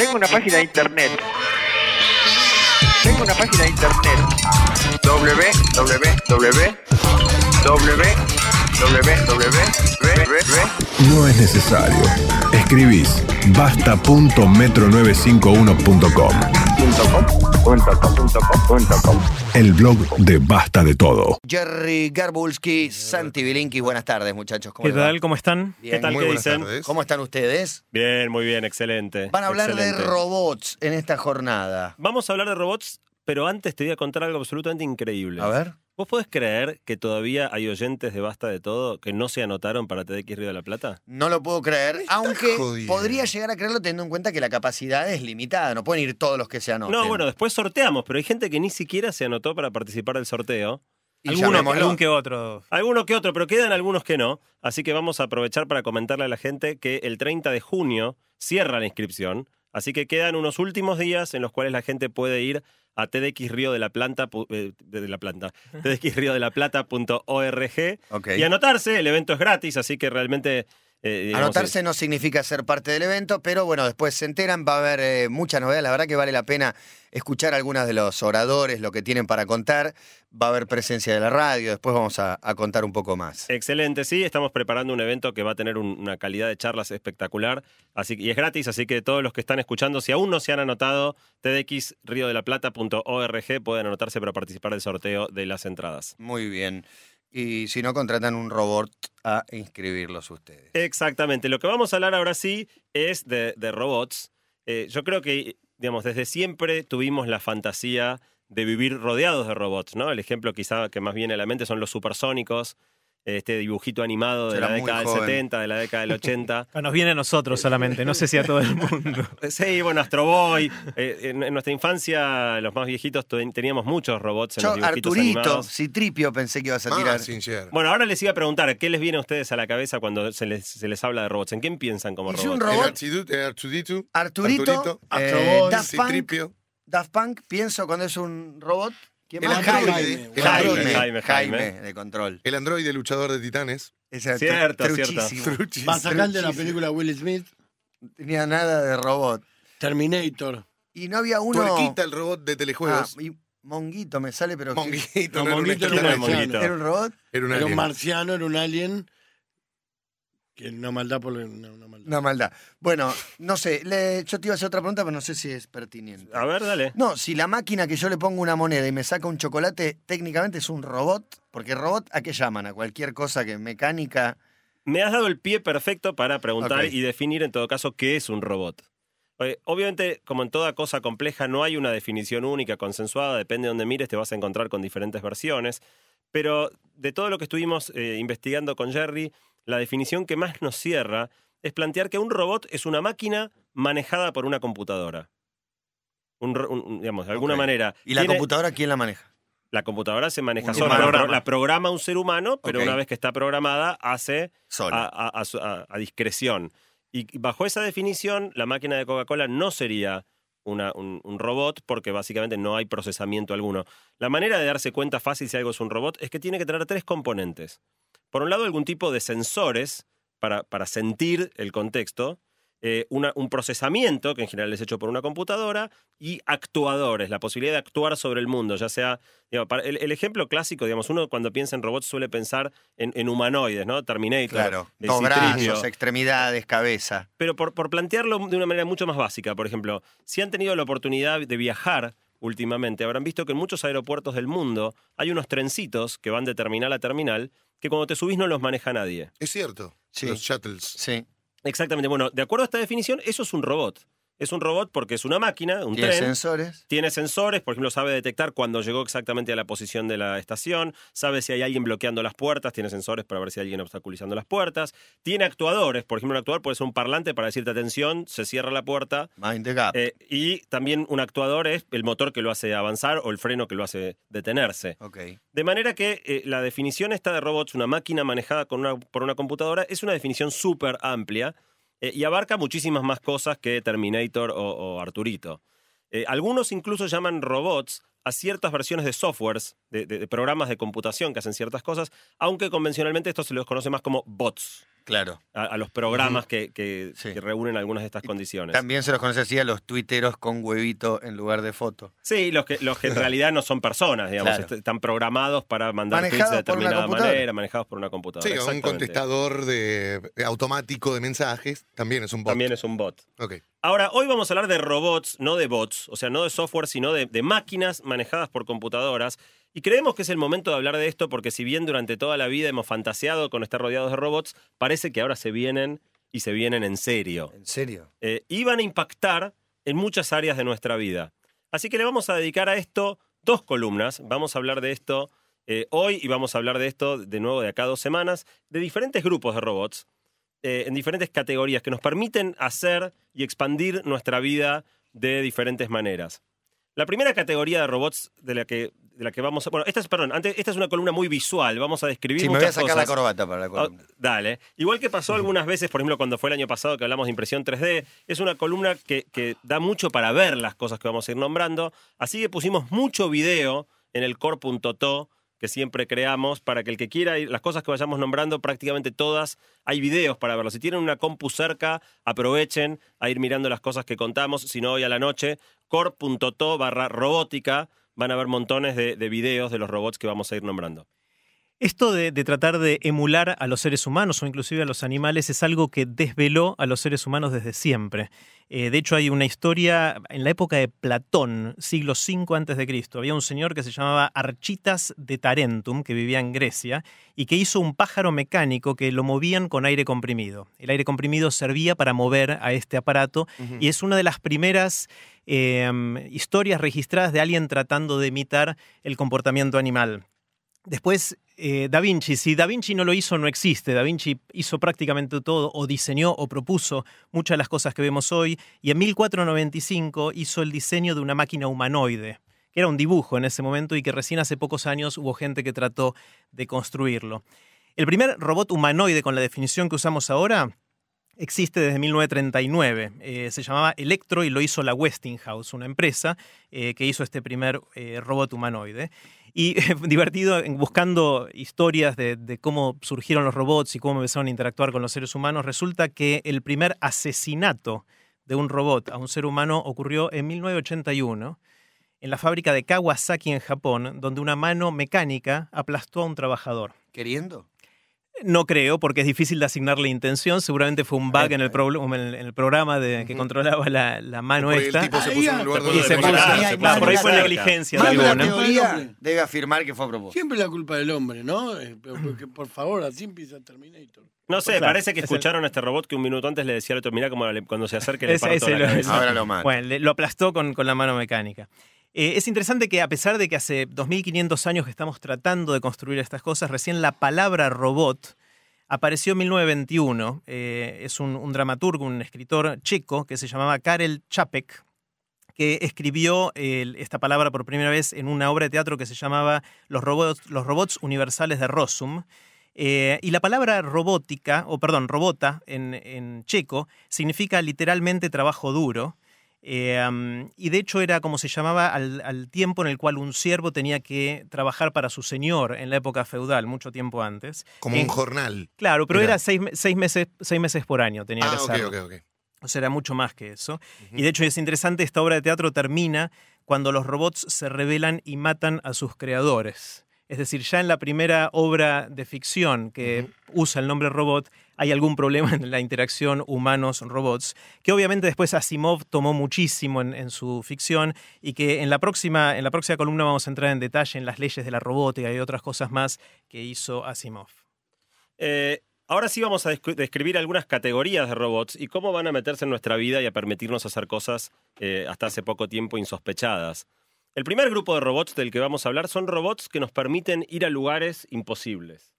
Tengo una página de internet. Tengo una página de internet. www. No es necesario. Escribís basta.metro95uno.com. El blog de Basta de Todo. Jerry Garbulski, Santi Bilinkis, buenas tardes, muchachos. ¿Cómo ¿Qué va? tal? ¿Cómo están? Bien. ¿Qué tal? Muy ¿Qué dicen? tardes. ¿Cómo están ustedes? Bien, muy bien, excelente. Van a hablar excelente. de robots en esta jornada. Vamos a hablar de robots, pero antes te voy a contar algo absolutamente increíble. A ver. ¿Vos podés creer que todavía hay oyentes de Basta de Todo que no se anotaron para TDX Río de la Plata? No lo puedo creer, aunque podría llegar a creerlo teniendo en cuenta que la capacidad es limitada. No pueden ir todos los que se anoten. No, bueno, después sorteamos, pero hay gente que ni siquiera se anotó para participar del sorteo. Y Alguno, algún que otro. Alguno que otro, pero quedan algunos que no. Así que vamos a aprovechar para comentarle a la gente que el 30 de junio cierra la inscripción. Así que quedan unos últimos días en los cuales la gente puede ir a TDX Río de la Planta, eh, de la planta, TDX Río de la Plata.org y anotarse. El evento es gratis, así que realmente. Eh, digamos, Anotarse no significa ser parte del evento, pero bueno, después se enteran, va a haber eh, mucha novedad. La verdad que vale la pena escuchar algunas de los oradores, lo que tienen para contar. Va a haber presencia de la radio, después vamos a, a contar un poco más. Excelente, sí, estamos preparando un evento que va a tener un- una calidad de charlas espectacular así, y es gratis, así que todos los que están escuchando, si aún no se han anotado, tdxriodelaplata.org pueden anotarse para participar del sorteo de las entradas. Muy bien. Y si no, contratan un robot a inscribirlos ustedes. Exactamente, lo que vamos a hablar ahora sí es de, robots. Eh, yo creo que, digamos, desde siempre tuvimos la fantasía de vivir rodeados de robots, ¿no? El ejemplo quizá que más viene a la mente son los supersónicos, este dibujito animado de Era la década del joven. 70, de la década del 80. Ah, Nos viene a nosotros solamente, no sé si a todo el mundo. Sí, bueno, Astro Boy. Eh, en, en nuestra infancia, los más viejitos, ten- teníamos muchos robots en Yo, los dibujitos Arturito, animados. Citripio, pensé que ibas a Ah, tirar. Sincero. Bueno, ahora les iba a preguntar, ¿qué les viene a ustedes a la cabeza cuando se les, se les habla de robots? ¿En quién piensan como Y si un robots? robot- Artudito, Arturito, Arturito, eh, Astrobot, Daft Punk. Citripio. Daft Punk, pienso cuando es un robot. ¿Quién El más? androide. El Jaime, androide. Jaime, Jaime. Jaime, de control. El androide luchador de titanes. Ese Cierto, truchísimo. Truchis. Va a sacar de la Truchísimo. película Will Smith, No tenía nada de robot. Terminator. Y no había uno. Tuerquita, el robot de Ah, telejuegos. y Monguito me sale, pero. Monguito, No, no, era un Monguito era ¿Quién era extraterrestre. Monguito? ¿Era un robot? Era un Era un alien. marciano, era un alien. Que no maldad por no, una maldad. Una maldad. Bueno, no sé. le- yo te iba a hacer otra pregunta, pero no sé si es pertinente. A ver, dale. No, si la máquina que yo le pongo una moneda y me saca un chocolate, técnicamente es un robot. Porque robot, ¿a qué llaman? A cualquier cosa que mecánica. Me has dado el pie perfecto para preguntar y definir en todo caso qué es un robot. Obviamente, como en toda cosa compleja, no hay una definición única, consensuada, depende de donde mires, te vas a encontrar con diferentes versiones. Pero de todo lo que estuvimos eh, investigando con Jerry, la definición que más nos cierra es plantear que un robot es una máquina manejada por una computadora. Un ro- un- digamos, de alguna manera. ¿Y la Tiene- computadora quién la maneja? La computadora se maneja Un sola, la, pro- la programa un ser humano, pero una vez que está programada, hace a, a- discreción. Y bajo esa definición, la máquina de Coca-Cola no sería una- un, un robot porque básicamente no hay procesamiento alguno. La manera de darse cuenta fácil si algo es un robot es que tiene que tener tres componentes. Por un lado, algún tipo de sensores para, para sentir el contexto, eh, una- un procesamiento, que en general es hecho por una computadora, y actuadores, la posibilidad de actuar sobre el mundo, ya sea, digamos, para- el, el ejemplo clásico, digamos, uno cuando piensa en robots suele pensar en, en humanoides, ¿no? Terminator, Claro. el Dos brazos, extremidades, cabeza. Pero por, por plantearlo de una manera mucho más básica, por ejemplo, si han tenido la oportunidad de viajar últimamente, habrán visto que en muchos aeropuertos del mundo hay unos trencitos que van de terminal a terminal que cuando te subís no los maneja nadie. Es cierto. Sí. Los shuttles. Sí. Exactamente. Bueno, de acuerdo a esta definición, eso es un robot. Es un robot porque es una máquina, un Tiene tren. sensores. Tiene sensores, por ejemplo, sabe detectar cuando llegó exactamente a la posición de la estación, sabe si hay alguien bloqueando las puertas, tiene sensores para ver si hay alguien obstaculizando las puertas, tiene actuadores, por ejemplo, un actuador puede ser un parlante para decirte atención, se cierra la puerta, Mind the gap. eh, y también un actuador es el motor que lo hace avanzar o el freno que lo hace detenerse. ok. De manera que eh, la definición esta de robots, una máquina manejada con una- por una computadora, es una definición súper amplia eh, y abarca muchísimas más cosas que Terminator o, Arturito. Eh, algunos incluso llaman robots a ciertas versiones de softwares, de- de programas de computación que hacen ciertas cosas, aunque convencionalmente esto se los conoce más como bots. Claro. a, a los programas que, que- Sí. que reúnen algunas de estas condiciones. También se los conoce así a los tuiteros con huevito en lugar de foto. Sí, los que, los que en realidad no son personas, digamos, Claro. están programados para mandar tweets Manejados de por una determinada manera, manejados por una computadora. Sí, un exactamente. contestador de, de automático de mensajes también es un bot. También es un bot. Ok. Ahora, hoy vamos a hablar de robots, no de bots, o sea, no de software, sino de, de máquinas manejadas por computadoras. Y creemos que es el momento de hablar de esto porque si bien durante toda la vida hemos fantaseado con estar rodeados de robots, parece que ahora se vienen y se vienen en serio. ¿En serio? Eh, y van a impactar en muchas áreas de nuestra vida. Así que le vamos a dedicar a esto dos columnas. Vamos a hablar de esto eh, hoy y vamos a hablar de esto de nuevo de acá dos semanas, de diferentes grupos de robots, eh, en diferentes categorías que nos permiten hacer y expandir nuestra vida de diferentes maneras. La primera categoría de robots de la que, de la que vamos a... Bueno, esta es, perdón, antes, esta es una columna muy visual, vamos a describir Sí, me voy a sacar la corbata para la Ah, columna. dale. Igual que pasó algunas veces, por ejemplo, cuando fue el año pasado que hablamos de impresión 3D, es una columna que, que da mucho para ver las cosas que vamos a ir nombrando. Así que pusimos mucho video en el core.to que siempre creamos para que el que quiera ir, las cosas que vayamos nombrando, prácticamente todas, hay videos para verlo. Si tienen una compu cerca, aprovechen a ir mirando las cosas que contamos, si no hoy a la noche, core.to barra robótica, van a ver montones de videos de los robots que vamos a ir nombrando. Esto de, de tratar de emular a los seres humanos o inclusive a los animales es algo que desveló a los seres humanos desde siempre. Eh, de hecho, hay una historia en la época de Platón, siglo V antes de Cristo. Había un señor que se llamaba Architas de Tarentum, que vivía en Grecia, y que hizo un pájaro mecánico que lo movían con aire comprimido. El aire comprimido servía para mover a este aparato y es una de las primeras eh, historias registradas de alguien tratando de imitar el comportamiento animal. Después, eh, Da Vinci, si Da Vinci no lo hizo, no existe. Da Vinci hizo prácticamente todo, o diseñó o propuso muchas de las cosas que vemos hoy, y en 1495 hizo el diseño de una máquina humanoide, que era un dibujo en ese momento y que recién hace pocos años hubo gente que trató de construirlo. El primer robot humanoide con la definición que usamos ahora existe desde 1939. Eh, se llamaba Electro y lo hizo la Westinghouse, una empresa eh, que hizo este primer eh, robot humanoide. Y eh, divertido, buscando historias de, de cómo surgieron los robots y cómo empezaron a interactuar con los seres humanos, resulta que el primer asesinato de un robot a un ser humano ocurrió en 1981 en la fábrica de Kawasaki en Japón, donde una mano mecánica aplastó a un trabajador. ¿Queriendo? No creo, porque es difícil de asignarle intención. Seguramente fue un bug en el, pro- en el- en el programa de, que controlaba la, la mano Por ahí el esta. tipo se Ahí puso en lugar Y se puso de se por ahí fue negligencia de alguna. teoría- debe afirmar que fue a propósito. Siempre la culpa del hombre, ¿no? Eh, porque, por favor, así empieza Terminator. No sé, Claro, parece que escucharon a este robot que un minuto antes le decía al otro, mira cómo le- cuando se acerque le Ese- parto ese la lo- cabeza. Ahora lo mata. Bueno, le- lo aplastó con, con la mano mecánica. Eh, es interesante que a pesar de que hace 2500 años que estamos tratando de construir estas cosas, recién la palabra robot apareció en 1921. Eh, es un, dramaturgo, un escritor checo que se llamaba Karel Čapek, que escribió esta palabra por primera vez en una obra de teatro que se llamaba Los robots, los robots universales de Rossum. Eh, y la palabra robótica, o perdón, robota en checo, significa literalmente trabajo duro. Eh, um, y de hecho era como se llamaba al, al tiempo en el cual un siervo tenía que trabajar para su señor en la época feudal, mucho tiempo antes. Como un jornal. Claro, pero era seis, me- seis meses, seis meses por año tenía Ah, que hacerlo. ok, ok. O sea, era mucho más que eso. Y de hecho es interesante, esta obra de teatro termina cuando los robots se rebelan y matan a sus creadores. Es decir, ya en la primera obra de ficción que usa el nombre robot, hay algún problema en la interacción humanos-robots, que obviamente después Asimov tomó muchísimo en, en su ficción y que en la, próxima, en la próxima columna vamos a entrar en detalle en las leyes de la robótica y otras cosas más que hizo Asimov. Eh, ahora sí vamos a descri- describir algunas categorías de robots y cómo van a meterse en nuestra vida y a permitirnos hacer cosas eh, hasta hace poco tiempo insospechadas. El primer grupo de robots del que vamos a hablar son robots que nos permiten ir a lugares imposibles.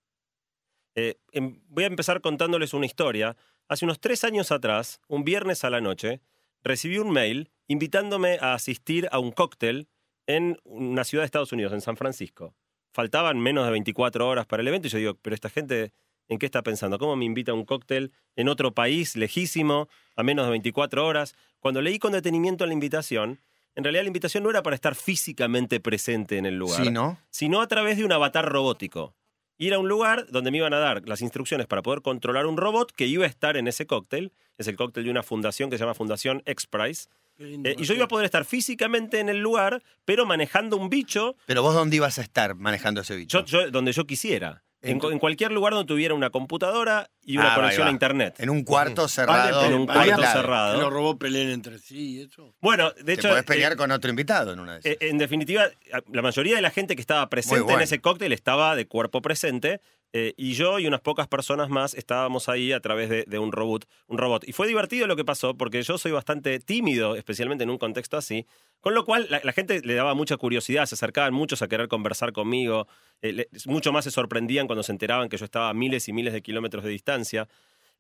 Eh, em- voy a empezar contándoles una historia. Hace unos tres años atrás, un viernes a la noche, recibí un mail invitándome a asistir a un cóctel en una ciudad de Estados Unidos, en San Francisco. Faltaban menos de 24 horas para el evento y yo digo, pero esta gente, ¿en qué está pensando? ¿Cómo me invita a un cóctel en otro país, lejísimo, a menos de 24 horas? Cuando leí con detenimiento la invitación, en realidad la invitación no era para estar físicamente presente en el lugar Sí, ¿no? sino a través de un avatar robótico. ir a un lugar donde me iban a dar las instrucciones para poder controlar un robot que iba a estar en ese cóctel. Es el cóctel de una fundación que se llama Fundación X-Prize. Eh, y yo iba a poder estar físicamente en el lugar, pero manejando un bicho Pero vos, ¿dónde ibas a estar manejando ese bicho? yo, yo- donde yo quisiera. En, En- cu- en cualquier lugar donde tuviera una computadora y una Ah, conexión a internet. En un cuarto cerrado. Vale, en un cuarto cerrado. Los robots peleen entre sí y eso. Bueno, de Te hecho. podés pelear eh, con otro invitado en una de esas. eh, en definitiva, la mayoría de la gente que estaba presente bueno. en ese cóctel estaba de cuerpo presente. Eh, y yo y unas pocas personas más estábamos ahí a través de, un robot, un robot. Y fue divertido lo que pasó, porque yo soy bastante tímido, especialmente en un contexto así. Con lo cual, la, gente le daba mucha curiosidad, se acercaban muchos a querer conversar conmigo. eh, mucho más se sorprendían cuando se enteraban que yo estaba a miles y miles de kilómetros de distancia.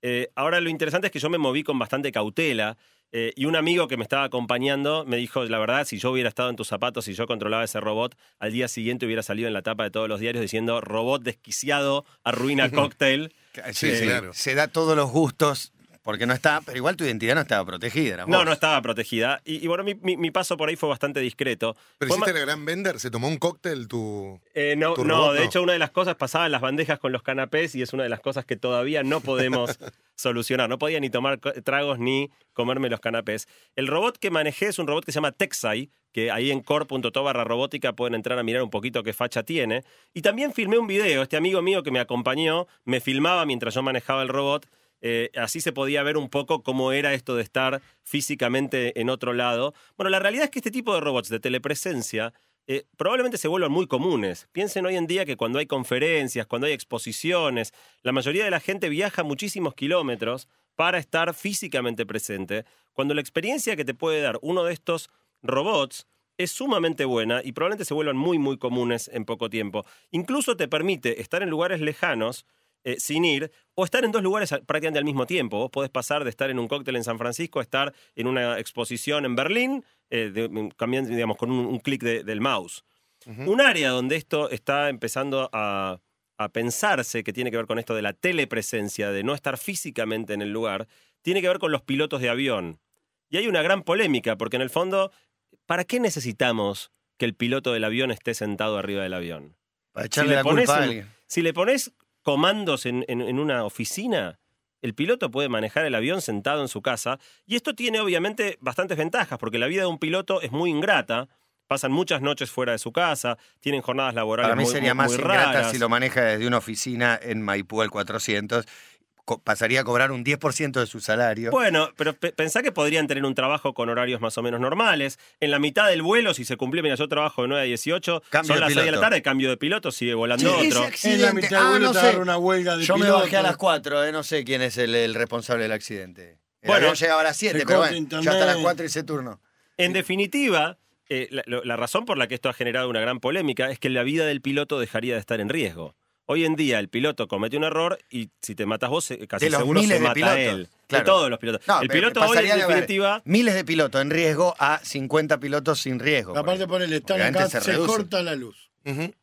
Eh, ahora lo interesante es que yo me moví con bastante cautela eh, y un amigo que me estaba acompañando me dijo, la verdad, si yo hubiera estado en tus zapatos y yo controlaba ese robot, al día siguiente hubiera salido en la tapa de todos los diarios diciendo, robot desquiciado arruina cóctel. Sí, Eh, claro. Se da todos los gustos porque no está, pero igual tu identidad no estaba protegida. No, no estaba protegida. Y, y bueno, mi, mi- mi paso por ahí fue bastante discreto. Pero Fue hiciste la gran vender, se tomó un cóctel tu. Eh, no, tu no, de no. hecho una de las cosas pasaba en las bandejas con los canapés y es una de las cosas que todavía no podemos solucionar. No podía ni tomar tragos ni comerme los canapés. El robot que manejé es un robot que se llama Texai, que ahí en core.to barra robótica pueden entrar a mirar un poquito qué facha tiene. Y también filmé un video. Este amigo mío que me acompañó me filmaba mientras yo manejaba el robot. Eh, así se podía ver un poco cómo era esto de estar físicamente en otro lado. Bueno, la realidad es que este tipo de robots de telepresencia eh, probablemente se vuelvan muy comunes. Piensen hoy en día que cuando hay conferencias, cuando hay exposiciones, la mayoría de la gente viaja muchísimos kilómetros para estar físicamente presente, cuando la experiencia que te puede dar uno de estos robots es sumamente buena y probablemente se vuelvan muy, muy comunes en poco tiempo. Incluso te permite estar en lugares lejanos eh, sin ir o estar en dos lugares prácticamente al mismo tiempo. Vos podés pasar de estar en un cóctel en San Francisco a estar en una exposición en Berlín, eh, de- cambiando, digamos, con un, un clic de- del mouse. Un área donde esto está empezando a, a pensarse, que tiene que ver con esto de la telepresencia, de no estar físicamente en el lugar, tiene que ver con los pilotos de avión. Y hay una gran polémica, porque en el fondo, ¿para qué necesitamos que el piloto del avión esté sentado arriba del avión? Para Si echarle le, la culpa a alguien. si le pones comandos en, en- en una oficina, el piloto puede manejar el avión sentado en su casa. Y esto tiene obviamente bastantes ventajas, porque la vida de un piloto es muy ingrata. Pasan muchas noches fuera de su casa, tienen jornadas laborales Para mí muy, sería muy- más muy ingrata raras. si lo maneja desde una oficina en Maipú al 400. Pasaría a cobrar un 10% de su salario. Bueno, pero pe- pensá que podrían tener un trabajo con horarios más o menos normales. En la mitad del vuelo, si se cumple, mira, yo trabajo de 9 a 18, Cambio son de las 6 de la piloto. tarde, cambio de piloto, sigue volando Sí, otro. accidente. En la mitad del Ah, vuelo no te sé. agarra una huelga de Yo me piloto. bajé a las 4, eh, no sé quién es el, el responsable del accidente. El Bueno, avión llegaba a las 7, se pero bueno, internet. yo hasta las 4 hice turno. En definitiva, eh, la, la razón por la que esto ha generado una gran polémica es que la vida del piloto dejaría de estar en riesgo. Hoy en día el piloto comete un error y si te matas vos, eh, casi De los seguro miles se de mata pilotos, él. claro. De todos los pilotos. No, el piloto hoy, en definitiva, Miles de pilotos en riesgo a 50 pilotos sin riesgo. Aparte ponele, están acá, se se, corta la luz. Ujú.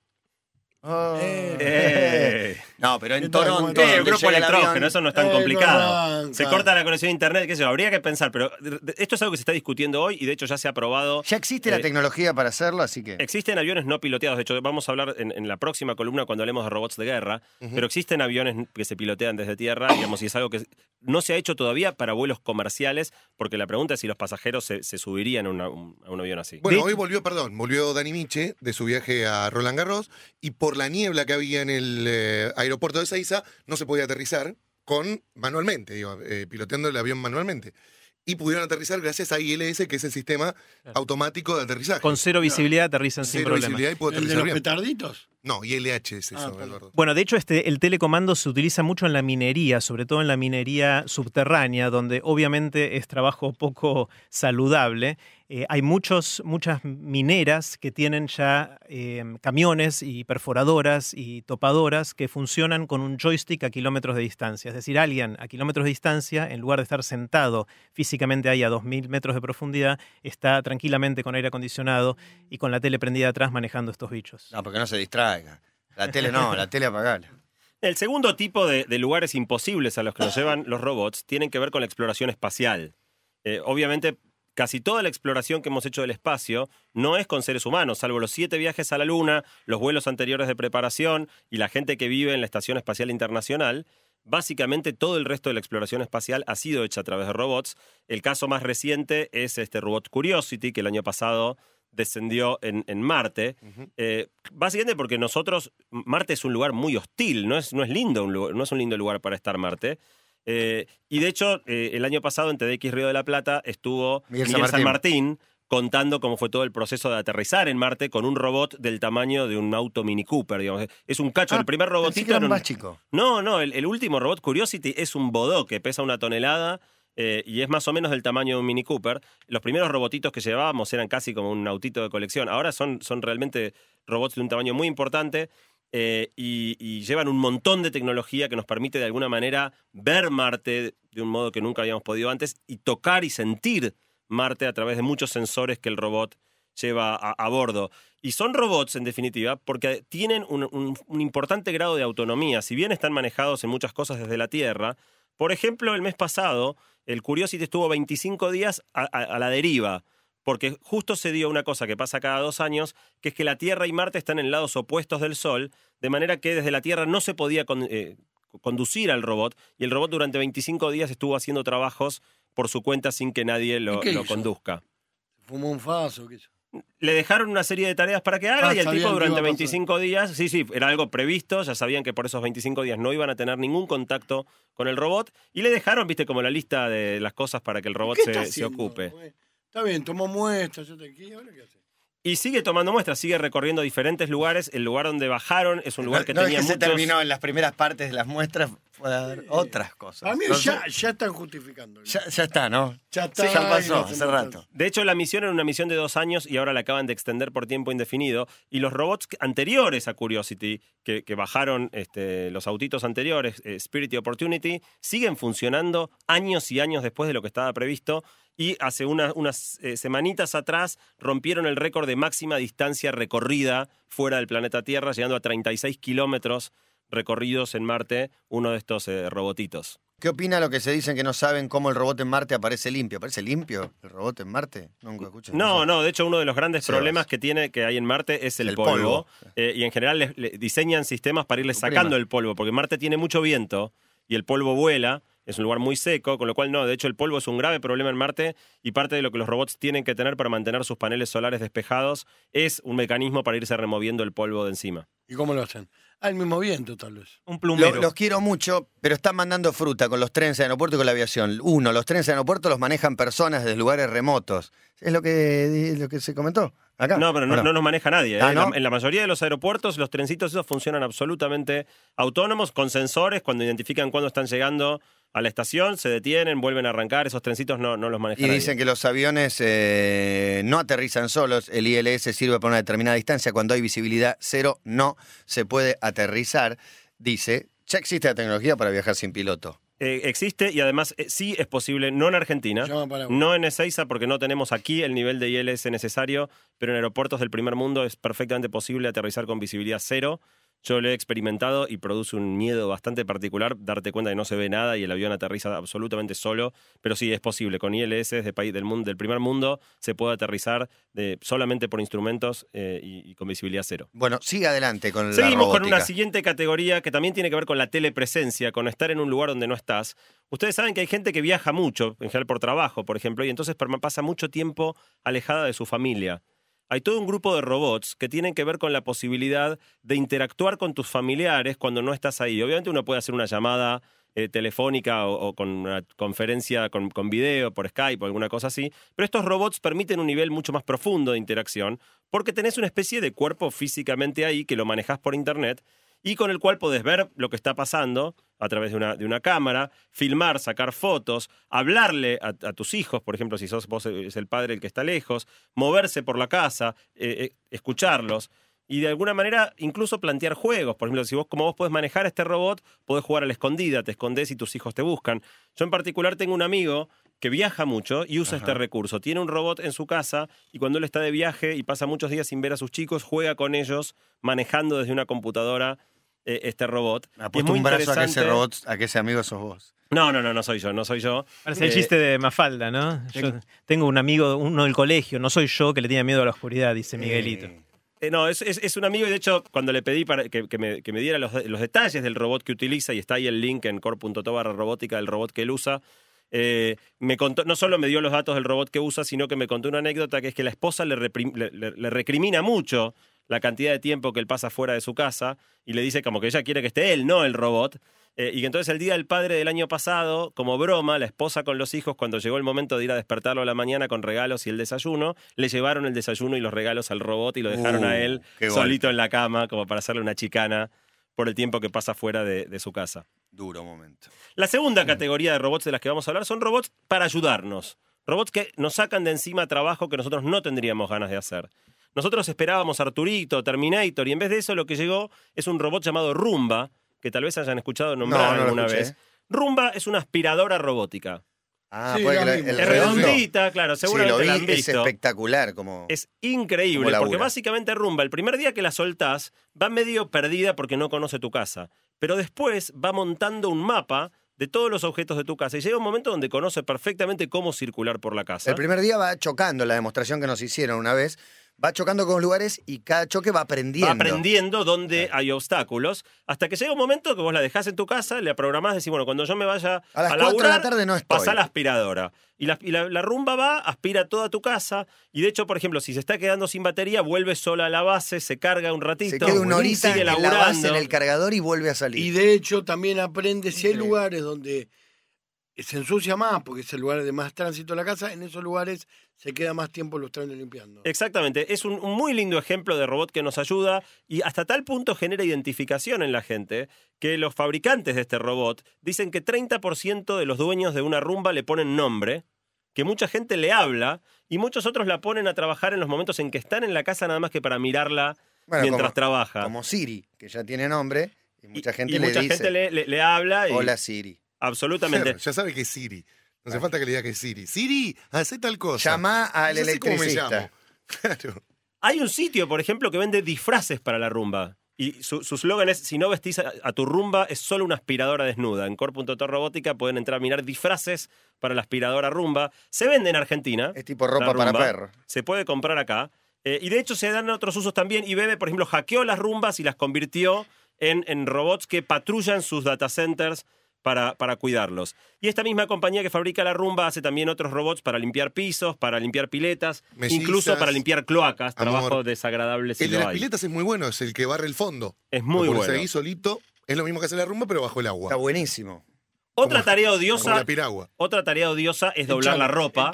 Oh. Eh. No, pero en ¿Qué tal? ¿Cómo Toronto. un donde grupo llega el electrógeno, avión- eso no es tan Eh, complicado. no. Se corta la conexión a internet, qué sé yo, habría que pensar, pero esto es algo que se está discutiendo hoy y de hecho ya se ha probado. Ya existe la Eh, tecnología para hacerlo, así que. Existen aviones no piloteados, de hecho vamos a hablar en, en la próxima columna cuando hablemos de robots de guerra, pero existen aviones que se pilotean desde tierra, digamos, y es algo que no se ha hecho todavía para vuelos comerciales, porque la pregunta es si los pasajeros se, se subirían a, una- un, a un avión así. Bueno, hoy volvió, perdón, volvió Dani Miche de su viaje a Roland Garros y por la niebla que había en el eh, aeropuerto de Seiza no se podía aterrizar con manualmente, digo, eh, piloteando el avión manualmente. Y pudieron aterrizar gracias a ILS, que es el sistema automático de aterrizaje. Con cero visibilidad aterrizan sin Cero problema. visibilidad y pudo ¿El de los bien. petarditos? No, ILH es eso, Ah, perdón. Eduardo. Bueno, de hecho, este, el telecomando se utiliza mucho en la minería, sobre todo en la minería subterránea, donde obviamente es trabajo poco saludable. Eh, hay muchos, muchas mineras que tienen ya eh, camiones y perforadoras y topadoras que funcionan con un joystick a kilómetros de distancia. Es decir, alguien a kilómetros de distancia, en lugar de estar sentado físicamente ahí a 2.000 metros de profundidad, está tranquilamente con aire acondicionado y con la tele prendida atrás manejando estos bichos. No, porque no se distraiga. La tele no, la tele apagala. El segundo tipo de, de lugares imposibles a los que nos llevan los robots tienen que ver con la exploración espacial. Eh, obviamente, casi toda la exploración que hemos hecho del espacio no es con seres humanos, salvo los siete viajes a la Luna, los vuelos anteriores de preparación y la gente que vive en la Estación Espacial Internacional. Básicamente todo el resto de la exploración espacial ha sido hecha a través de robots. El caso más reciente es este robot Curiosity, que el año pasado descendió en, en Marte. Eh, básicamente porque nosotros, Marte es un lugar muy hostil, no es, no es lindo, un lugar- no es un lindo lugar para estar Marte. Eh, y de hecho, eh, el año pasado en TDX Río de la Plata estuvo Miguel Miguel, San San Martín contando cómo fue todo el proceso de aterrizar en Marte con un robot del tamaño de un auto Mini Cooper, digamos. Es un cacho, Ah, el primer Pensé que robotito era era un- más chico. no, no, el, el último robot Curiosity es un bodó que pesa una tonelada eh, y es más o menos del tamaño de un Mini Cooper. Los primeros robotitos que llevábamos eran casi como un autito de colección. Ahora son, son realmente robots de un tamaño muy importante eh, y, llevan un montón de tecnología que nos permite de alguna manera ver Marte de un modo que nunca habíamos podido antes y tocar y sentir Marte a través de muchos sensores que el robot lleva a, bordo. Y son robots, en definitiva, porque tienen un, importante grado de autonomía. Si bien están manejados en muchas cosas desde la Tierra, por ejemplo, el mes pasado, el Curiosity estuvo 25 días a la deriva, porque justo se dio una cosa que pasa cada dos años, que es que la Tierra y Marte están en lados opuestos del Sol, de manera que desde la Tierra no se podía con- eh, conducir al robot, y el robot durante 25 días estuvo haciendo trabajos por su cuenta sin que nadie lo, conduzca. Fumó un faso, qué hizo. Le dejaron una serie de tareas para que haga Ah, y el tipo durante iba a pasar. 25 días, sí, sí, era algo previsto, ya sabían que por esos 25 días no iban a tener ningún contacto con el robot y le dejaron, viste, como la lista de las cosas para que el robot ¿Qué se, ocupe. güey? Está bien, tomó muestras, yo te aquí, ahora qué hace. Y sigue tomando muestras, sigue recorriendo diferentes lugares. El lugar donde bajaron es un lugar que no tenía es que se muchos... terminó en las primeras partes de las muestras, puede haber otras cosas. A mí Entonces, ya, ya están justificando. ya, ya está, ¿no? Ya Sí, está, ya y pasó, hace rato. De hecho, la misión era una misión de dos años y ahora la acaban de extender por tiempo indefinido. Y los robots anteriores a Curiosity, que, que bajaron este, los autitos anteriores, eh, Spirit y Opportunity, siguen funcionando años y años después de lo que estaba previsto. Y hace una- unas eh, semanitas atrás rompieron el récord de máxima distancia recorrida fuera del planeta Tierra, llegando a 36 kilómetros recorridos en Marte, uno de estos eh, robotitos. ¿Qué opina lo que se dicen que no saben cómo el robot en Marte aparece limpio? ¿Aparece limpio el robot en Marte? Nunca escuché. No, no, de hecho uno de los grandes problemas que tiene que hay en Marte es el, El polvo. polvo. Eh, y en general diseñan sistemas para irle sacando el polvo, porque Marte tiene mucho viento y el polvo vuela, es un lugar muy seco, con lo cual no, de hecho el polvo es un grave problema en Marte y parte de lo que los robots tienen que tener para mantener sus paneles solares despejados es un mecanismo para irse removiendo el polvo de encima. ¿Y cómo lo hacen? Al mismo viento, tal vez. Un Lo- plumero. los quiero mucho, pero están mandando fruta con los trenes de aeropuerto y con la aviación. Uno, los trenes de aeropuerto los manejan personas desde lugares remotos. ¿Es lo que, lo que se comentó acá? No, pero no, ¿O no nos maneja nadie. ¿eh? Ah, En la- ¿no? en la mayoría de los aeropuertos, los trencitos esos funcionan absolutamente autónomos, con sensores. Cuando identifican cuándo están llegando a la estación, se detienen, vuelven a arrancar. Esos trencitos no, no los maneja Y nadie. dicen que los aviones eh, no aterrizan solos. El ILS sirve para una determinada distancia. Cuando hay visibilidad cero, no se puede aterrizar. Dice, ya existe la tecnología para viajar sin piloto. Eh, existe y además eh, sí es posible, no en Argentina, no en Ezeiza porque no tenemos aquí el nivel de ILS necesario, pero en aeropuertos del primer mundo es perfectamente posible aterrizar con visibilidad cero. Yo lo he experimentado y produce un miedo bastante particular darte cuenta que no se ve nada y el avión aterriza absolutamente solo, pero sí es posible. Con ILS de país del, mundo, del primer mundo se puede aterrizar de, solamente por instrumentos eh, y, y con visibilidad cero. Bueno, sigue adelante con la Seguimos con robótica. una siguiente categoría que también tiene que ver con la telepresencia, con estar en un lugar donde no estás. Ustedes saben que hay gente que viaja mucho, en general por trabajo, por ejemplo, y entonces pasa mucho tiempo alejada de su familia. Hay todo un grupo de robots que tienen que ver con la posibilidad de interactuar con tus familiares cuando no estás ahí. Obviamente uno puede hacer una llamada eh, telefónica o, con una conferencia con, con video por Skype o alguna cosa así, pero estos robots permiten un nivel mucho más profundo de interacción porque tenés una especie de cuerpo físicamente ahí que lo manejás por internet y con el cual podés ver lo que está pasando a través de una, de una cámara, filmar, sacar fotos, hablarle a, a tus hijos, por ejemplo, si sos vos es el padre el que está lejos, moverse por la casa, eh, eh, escucharlos y de alguna manera incluso plantear juegos. Por ejemplo, si vos como vos podés manejar este robot, podés jugar a la escondida, te escondés y tus hijos te buscan. Yo en particular tengo un amigo que viaja mucho y usa este recurso. Tiene un robot en su casa y cuando él está de viaje y pasa muchos días sin ver a sus chicos, juega con ellos manejando desde una computadora eh, este robot. Apuesto muy un brazo a que ese robot, a que ese amigo sos vos. No, no, no, no soy yo, no soy yo. Parece el Eh, chiste de Mafalda, ¿no? Yo tengo un amigo, uno del colegio, no soy yo que le tiene miedo a la oscuridad, dice Miguelito. Eh, Eh, no, es, es- es un amigo y de hecho cuando le pedí para que, que me, que me diera los, los detalles del robot que utiliza y está ahí el link en core.to barra robótica del robot que él usa, eh, me contó, no solo me dio los datos del robot que usa, sino que me contó una anécdota que es que la esposa le, reprim- le- le- le recrimina mucho la cantidad de tiempo que él pasa fuera de su casa y le dice como que ella quiere que esté él, no el robot. Eh, y que entonces el día del padre del año pasado, como broma, la esposa con los hijos, cuando llegó el momento de ir a despertarlo a la mañana con regalos y el desayuno, le llevaron el desayuno y los regalos al robot y lo dejaron Uh, a él qué solito en la cama, como para hacerle una chicana por el tiempo que pasa fuera de, de su casa. Duro momento. La segunda categoría de robots de las que vamos a hablar son robots para ayudarnos. Robots que nos sacan de encima trabajo que nosotros no tendríamos ganas de hacer. Nosotros esperábamos Arturito, Terminator, y en vez de eso lo que llegó es un robot llamado Rumba, que tal vez hayan escuchado nombrar No, no lo alguna vez. Rumba es una aspiradora robótica. Ah, Sí, puede que la el Es redondita, claro, Sí, lo seguramente vi, la han es visto. espectacular. Como... Es increíble, Como porque básicamente Rumba, el primer día que la soltás, va medio perdida porque no conoce tu casa. Pero después va montando un mapa de todos los objetos de tu casa. Y llega un momento donde conoce perfectamente cómo circular por la casa. El primer día va chocando, la demostración que nos hicieron una vez, va chocando con los lugares y cada choque va aprendiendo. Va aprendiendo dónde hay obstáculos, hasta que llega un momento que vos la dejás en tu casa, le programás, decís, bueno, cuando yo me vaya A las a 4 de la tarde no estoy. Pasá la aspiradora. Y, la, y la- la rumba va, aspira toda tu casa. Y de hecho, por ejemplo, si se está quedando sin batería, vuelve sola a la base, se carga un ratito. Se queda una y horita en la base, en el cargador y vuelve a salir. Y de hecho también aprende si hay lugares donde se ensucia más, porque es el lugar de más tránsito de la casa, en esos lugares se queda más tiempo lustrando y limpiando. Exactamente, es un, muy lindo ejemplo de robot que nos ayuda y hasta tal punto genera identificación en la gente que los fabricantes de este robot dicen que 30% de los dueños de una rumba le ponen nombre, que mucha gente le habla y muchos otros la ponen a trabajar en los momentos en que están en la casa nada más que para mirarla Bueno, mientras como- trabaja. Como Siri, que ya tiene nombre, y mucha Y- gente y le mucha dice, gente le, le- le habla y hola Siri. Absolutamente. Claro, ya sabe que es Siri. No hace falta que le diga que es Siri. Siri, hace tal cosa. Llama al Ya sé cómo me electricista. llamo. Claro. Hay un sitio, por ejemplo, que vende disfraces para la rumba. Y su eslogan es, si no vestís a, a tu rumba, es solo una aspiradora desnuda. En core.to robótica pueden entrar a mirar disfraces para la aspiradora rumba. Se vende en Argentina. Es tipo ropa para perro. Se puede comprar acá. Eh, y de hecho se dan otros usos también. Y Bebe, por ejemplo, hackeó las rumbas y las convirtió en, en robots que patrullan sus data centers para, para cuidarlos. Y esta misma compañía que fabrica la rumba hace también otros robots para limpiar pisos, para limpiar piletas, Mellizas. incluso para limpiar cloacas, Amor. trabajo desagradable si El de las hay. piletas es muy bueno, es el que barre el fondo. Es muy Lo bueno. ahí solito, es lo mismo que hace la rumba, pero bajo el agua. Está buenísimo. Otra como- tarea Como odiosa, la piragua. otra tarea odiosa es doblar la ropa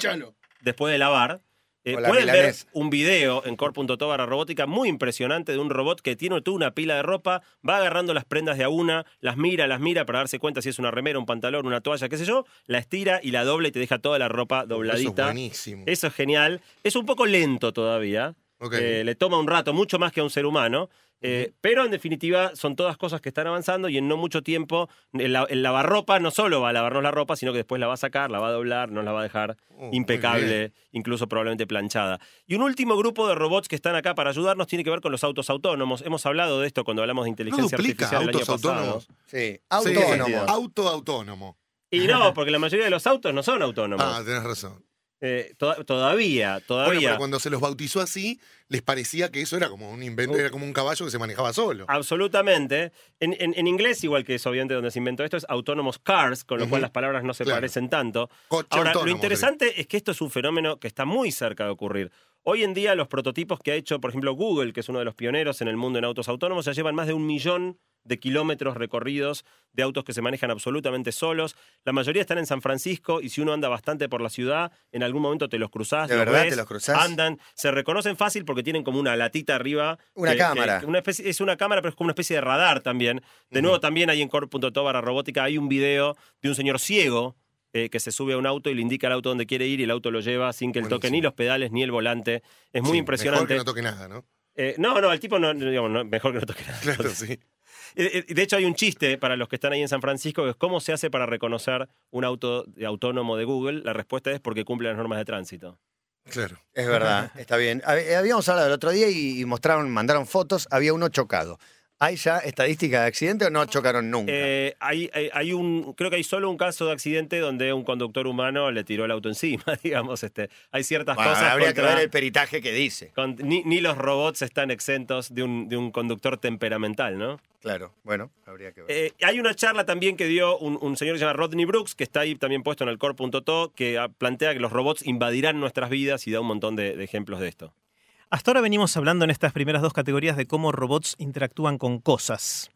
después de lavar. Eh, pueden ver un video en core.to barra robótica muy impresionante de un robot que tiene toda una pila de ropa, va agarrando las prendas de a una, las mira, las mira para darse cuenta si es una remera, un pantalón, una toalla, qué sé yo, la estira y la dobla y te deja toda la ropa Eso es dobladita. buenísimo. Eso es genial. Es un poco lento todavía. Eh, le toma un rato, mucho más que a un ser humano. Eh, Pero en definitiva son todas cosas que están avanzando y en no mucho tiempo el, la- el lavarropa no solo va a lavarnos la ropa, sino que después la va a sacar, la va a doblar, nos la va a dejar Oh, impecable, incluso probablemente planchada. Y un último grupo de robots que están acá para ayudarnos tiene que ver con los autos autónomos. Hemos hablado de esto cuando hablamos de ¿No inteligencia duplica artificial el año autos pasado. autónomos? Sí, Sí, autónomo. auto autónomo. Y no, porque la mayoría de los autos no son autónomos. Ah, tenés razón. Eh, to- todavía, Bueno, todavía. pero cuando se los bautizó así, les parecía que eso era como un invento, era como un caballo que se manejaba solo. Absolutamente. En, en- en inglés, igual que es obviamente donde se inventó esto, es autonomous cars, con lo cual las palabras no se Claro. parecen tanto. Coche Ahora, lo interesante es que esto es un fenómeno que está muy cerca de ocurrir. Hoy en día los prototipos que ha hecho, por ejemplo, Google, que es uno de los pioneros en el mundo en autos autónomos, ya llevan más de un millón de kilómetros recorridos de autos que se manejan absolutamente solos. La mayoría están en San Francisco y si uno anda bastante por la ciudad, en algún momento te los cruzás. ¿De los verdad ves, te los cruzás? Andan, se reconocen fácil porque tienen como una latita arriba. Una que- cámara. que- una especie- es una cámara, pero es como una especie de radar también. De nuevo, también ahí en core.to barra robótica hay un video de un señor ciego eh, que se sube a un auto y le indica al auto dónde quiere ir y el auto lo lleva sin que él toque ni los pedales ni el volante. Es muy Sí, Mejor impresionante. que no toque nada, ¿no? Eh, no, no, el tipo no, digamos, no, mejor que no toque nada. Claro, sí. Eh, eh, De hecho, hay un chiste para los que están ahí en San Francisco, que es cómo se hace para reconocer un auto autónomo de Google. La respuesta es porque cumple las normas de tránsito. Claro. Es verdad, está bien. Hab- Habíamos hablado el otro día y y mostraron, mandaron fotos, había uno chocado. ¿Hay ya estadística de accidente o no chocaron nunca? Eh, hay, hay, hay un, creo que hay solo un caso de accidente donde un conductor humano le tiró el auto encima, digamos. Este, hay ciertas Bueno, cosas. habría que ver el peritaje que dice. con- ni, ni los robots están exentos de un, de un conductor temperamental, ¿no? Claro, bueno, habría que ver. Eh, hay una charla también que dio un, un señor que se llama Rodney Brooks, que está ahí también puesto en el core.to, que plantea que los robots invadirán nuestras vidas y da un montón de, de ejemplos de esto. Hasta ahora venimos hablando en estas primeras dos categorías de cómo robots interactúan con cosas.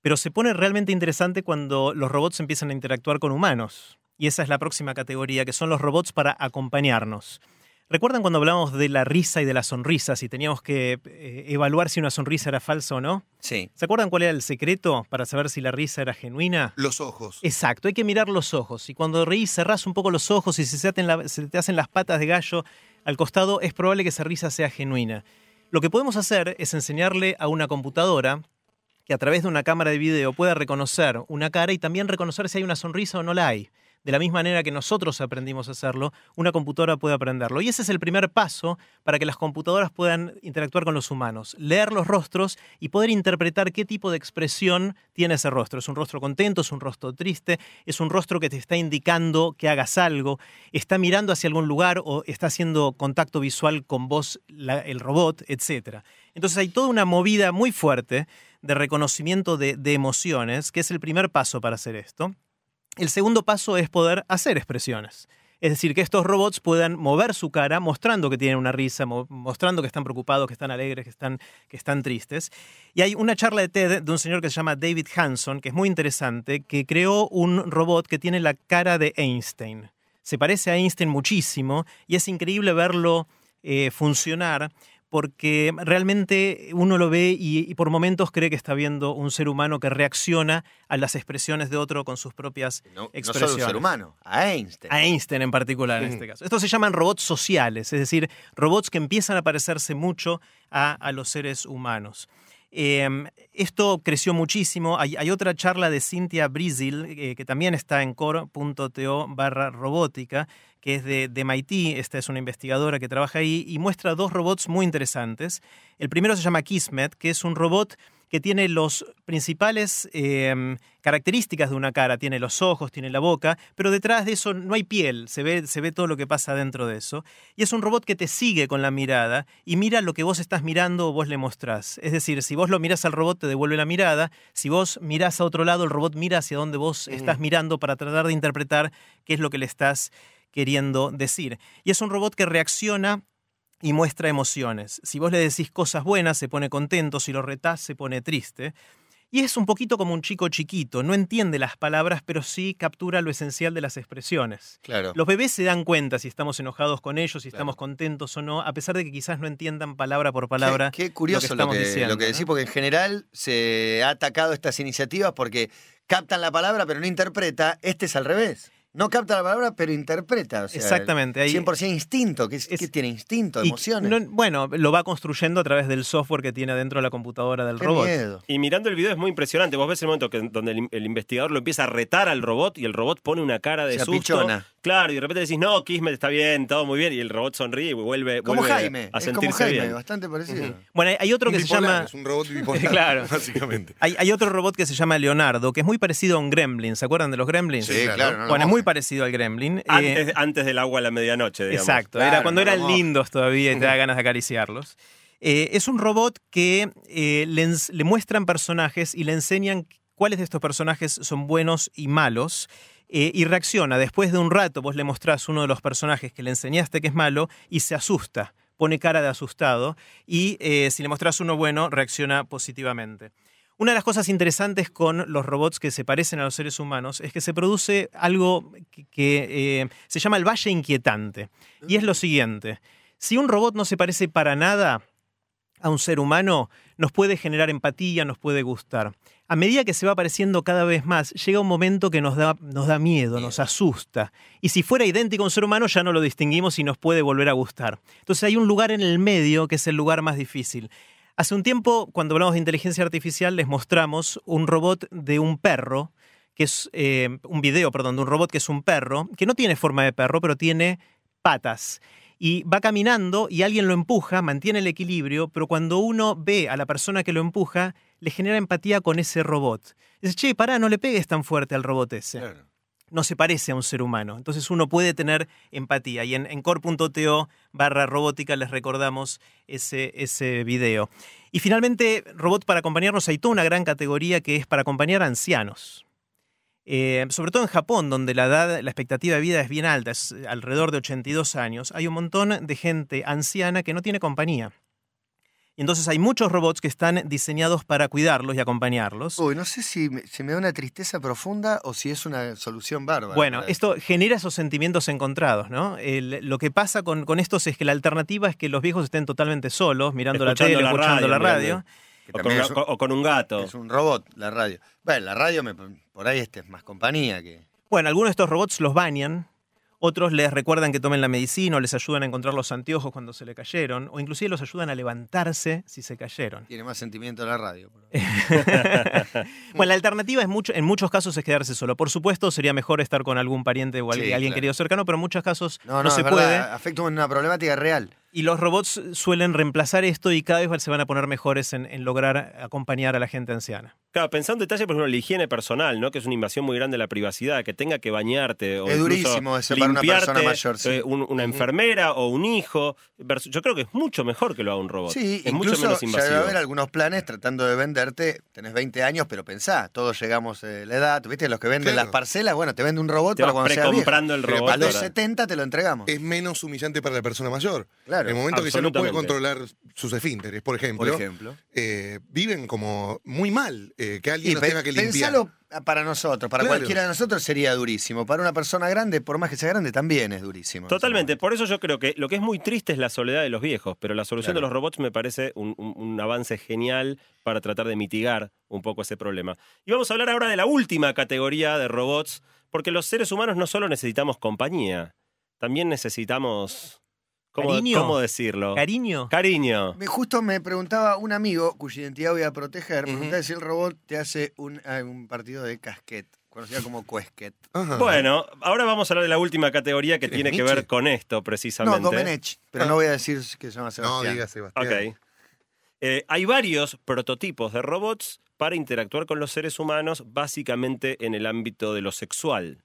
Pero se pone realmente interesante cuando los robots empiezan a interactuar con humanos. Y esa es la próxima categoría, que son los robots para acompañarnos. ¿Recuerdan cuando hablábamos de la risa y de las sonrisas y teníamos que eh, evaluar si una sonrisa era falsa o no? sí. ¿Se acuerdan cuál era el secreto para saber si la risa era genuina? Los ojos. Exacto, hay que mirar los ojos. Y cuando reís, cerrás un poco los ojos y si se, la- se te hacen las patas de gallo al costado, es probable que esa risa sea genuina. Lo que podemos hacer es enseñarle a una computadora que a través de una cámara de video pueda reconocer una cara y también reconocer si hay una sonrisa o no la hay. De la misma manera que nosotros aprendimos a hacerlo, una computadora puede aprenderlo. Y ese es el primer paso para que las computadoras puedan interactuar con los humanos, leer los rostros y poder interpretar qué tipo de expresión tiene ese rostro. ¿Es un rostro contento? ¿Es un rostro triste? ¿Es un rostro que te está indicando que hagas algo? ¿Está mirando hacia algún lugar o está haciendo contacto visual con vos el robot, etcétera? Entonces hay toda una movida muy fuerte de reconocimiento de emociones, que es el primer paso para hacer esto. El segundo paso es poder hacer expresiones. Es decir, que estos robots puedan mover su cara mostrando que tienen una risa, mo- mostrando que están preocupados, que están alegres, que están, que están tristes. Y hay una charla de TED de un señor que se llama David Hanson, que es muy interesante, que creó un robot que tiene la cara de Einstein. Se parece a Einstein muchísimo y es increíble verlo eh, funcionar porque realmente uno lo ve y, y por momentos cree que está viendo un ser humano que reacciona a las expresiones de otro con sus propias No, no expresiones. solo un ser humano, a Einstein. A Einstein en particular en este caso. Estos se llaman robots sociales, es decir, robots que empiezan a parecerse mucho a, a los seres humanos. Eh, esto creció muchísimo. Hay, otra charla de Cynthia Brizil, eh, que también está en core.to barra robótica, que es de, de MIT. Esta es una investigadora que trabaja ahí y muestra dos robots muy interesantes. El primero se llama Kismet, que es un robot que tiene los principales eh, características de una cara. Tiene los ojos, tiene la boca, pero detrás de eso no hay piel. Se ve, se ve todo lo que pasa dentro de eso. Y es un robot que te sigue con la mirada y mira lo que vos estás mirando o vos le mostrás. Es decir, si vos lo mirás al robot, te devuelve la mirada. Si vos mirás a otro lado, el robot mira hacia donde vos estás mirando para tratar de interpretar qué es lo que le estás queriendo decir. Y es un robot que reacciona y muestra emociones. Si vos le decís cosas buenas, se pone contento, si lo retás, se pone triste. Y es un poquito como un chico chiquito, no entiende las palabras, pero sí captura lo esencial de las expresiones. Claro. Los bebés se dan cuenta si estamos enojados con ellos, si estamos contentos o no, a pesar de que quizás no entiendan palabra por palabra. Qué, qué curioso lo lo que que, estamos diciendo, lo que ¿no? decís, porque en general se ha atacado estas iniciativas porque captan la palabra pero no interpreta. Este es al revés. No capta la palabra pero interpreta. o sea, Exactamente, ahí- 100% instinto. ¿Qué, es- Es- qué tiene instinto? Y Emociones. no- bueno, lo va construyendo a través del software que tiene dentro de la computadora del Qué robot. miedo. Y mirando el video es muy impresionante. Vos ves el momento que, donde el, el investigador lo empieza a retar al robot y el robot pone una cara de Se susto. apichona. Claro, y de repente decís, no, Kismet está bien, todo muy bien. Y el robot sonríe y vuelve, Como vuelve Jaime. a Es como Jaime, bien. bastante parecido. Bueno, hay- hay otro Un que se llama... Es un robot bipolar. Claro. Básicamente. Hay, hay otro robot que se llama Leonardo, que es muy parecido a un gremlin. ¿Se acuerdan de los gremlins? Sí, claro. claro. no lo bueno, es muy parecido al gremlin. Eh, Antes, del agua a la medianoche, digamos. exacto, Claro, era cuando no eran lindos todavía y te da ganas de acariciarlos. Eh, es un robot que eh, le, muestran personajes y le enseñan cuáles de estos personajes son buenos y malos. eh, y reacciona. Después de un rato, vos le mostrás uno de los personajes que le enseñaste que es malo y se asusta, pone cara de asustado. Y eh, si le mostrás uno bueno, reacciona positivamente. Una de las cosas interesantes con los robots que se parecen a los seres humanos es que se produce algo que, que, eh, se llama el valle inquietante. Y es lo siguiente, si un robot no se parece para nada a un ser humano, nos puede generar empatía, nos puede gustar. A medida que se va pareciendo cada vez más, llega un momento que nos da, nos da miedo, nos asusta. Y si fuera idéntico a un ser humano, ya no lo distinguimos y nos puede volver a gustar. Entonces hay un lugar en el medio que es el lugar más difícil. Hace un tiempo, cuando hablamos de inteligencia artificial, les mostramos un robot de un perro, que es eh, un video, perdón, de un robot que es un perro, que no tiene forma de perro, pero tiene patas. y va caminando y alguien lo empuja, mantiene el equilibrio, pero cuando uno ve a la persona que lo empuja, le genera empatía con ese robot. Dice, che, pará, no le pegues tan fuerte al robot ese. No se parece a un ser humano. Entonces uno puede tener empatía. Y en, en core.to barra robótica les recordamos ese, ese video. Y finalmente, robot para acompañarnos, hay toda una gran categoría que es para acompañar a ancianos. Eh, sobre todo en Japón, donde la edad, la expectativa de vida es bien alta, es alrededor de 82 años, hay un montón de gente anciana que no tiene compañía. Y entonces hay muchos robots que están diseñados para cuidarlos y acompañarlos. Uy, no sé si me, se me da una tristeza profunda o si es una solución bárbara. Bueno, esto genera esos sentimientos encontrados, ¿no? El- lo que pasa con, con estos es que la alternativa es que los viejos estén totalmente solos, mirando la tele, la escuchando radio, la radio. O con, un- o con un gato. Es un robot, la radio. Bueno, la radio me- por ahí este es más compañía que. Bueno, algunos de estos robots los bañan, otros les recuerdan que tomen la medicina o les ayudan a encontrar los anteojos cuando se le cayeron, o inclusive los ayudan a levantarse si se cayeron. Tiene más sentimiento la radio. Bueno, la alternativa es mucho, en muchos casos es quedarse solo. Por supuesto, sería mejor estar con algún pariente o Sí, alguien, querido cercano, pero en muchos casos no, No, no, se puede. afecta una problemática real. Y los robots suelen reemplazar esto y cada vez se van a poner mejores en, en lograr acompañar a la gente anciana. Claro, pensá un detalle, por ejemplo, la higiene personal, ¿no? Que es una invasión muy grande de la privacidad, que tenga que bañarte o Es durísimo eso para una persona mayor, sí. eh, un- una enfermera o un hijo. Yo creo que es mucho mejor que lo haga un robot. Sí, es mucho menos ya invasivo. debe haber algunos planes tratando de venderte. Tenés 20 años, pero pensá, todos llegamos a la edad. ¿Viste? Los que venden Claro. las parcelas, bueno, te vende un robot Te para vas cuando seas viejo. precomprando el Pero robot. A los ahora. 70 te lo entregamos. Es menos humillante para la persona mayor. Claro, En el momento que ya no puede controlar sus esfínteres, por ejemplo, por ejemplo. eh, viven como muy mal. eh, que Y alguien los tenga que limpiar. pensalo para nosotros, para Claro. cualquiera de nosotros sería durísimo. Para una persona grande, por más que sea grande, también es durísimo. Totalmente, por eso yo creo que lo que es muy triste es la soledad de los viejos, pero la solución Claro. de los robots me parece un, un- un avance genial para tratar de mitigar un poco ese problema. Y vamos a hablar ahora de la última categoría de robots, porque los seres humanos no solo necesitamos compañía, también necesitamos... ¿Cómo, Cariño. cómo decirlo? Cariño. Cariño. Me- Justo me preguntaba un amigo cuya identidad voy a proteger, me Ujú. preguntaba si el robot te hace un, ah, un partido de casquet, conocida como cuesquet. Ajá. Bueno, ahora vamos a hablar de la última categoría que ¿Eres tiene que ver con esto No, precisamente. Domenech, pero Ah. no voy a decir que se llama no Sebastián. diga Sebastián. Ok. Eh, hay varios prototipos de robots para interactuar con los seres humanos, básicamente en el ámbito de lo sexual.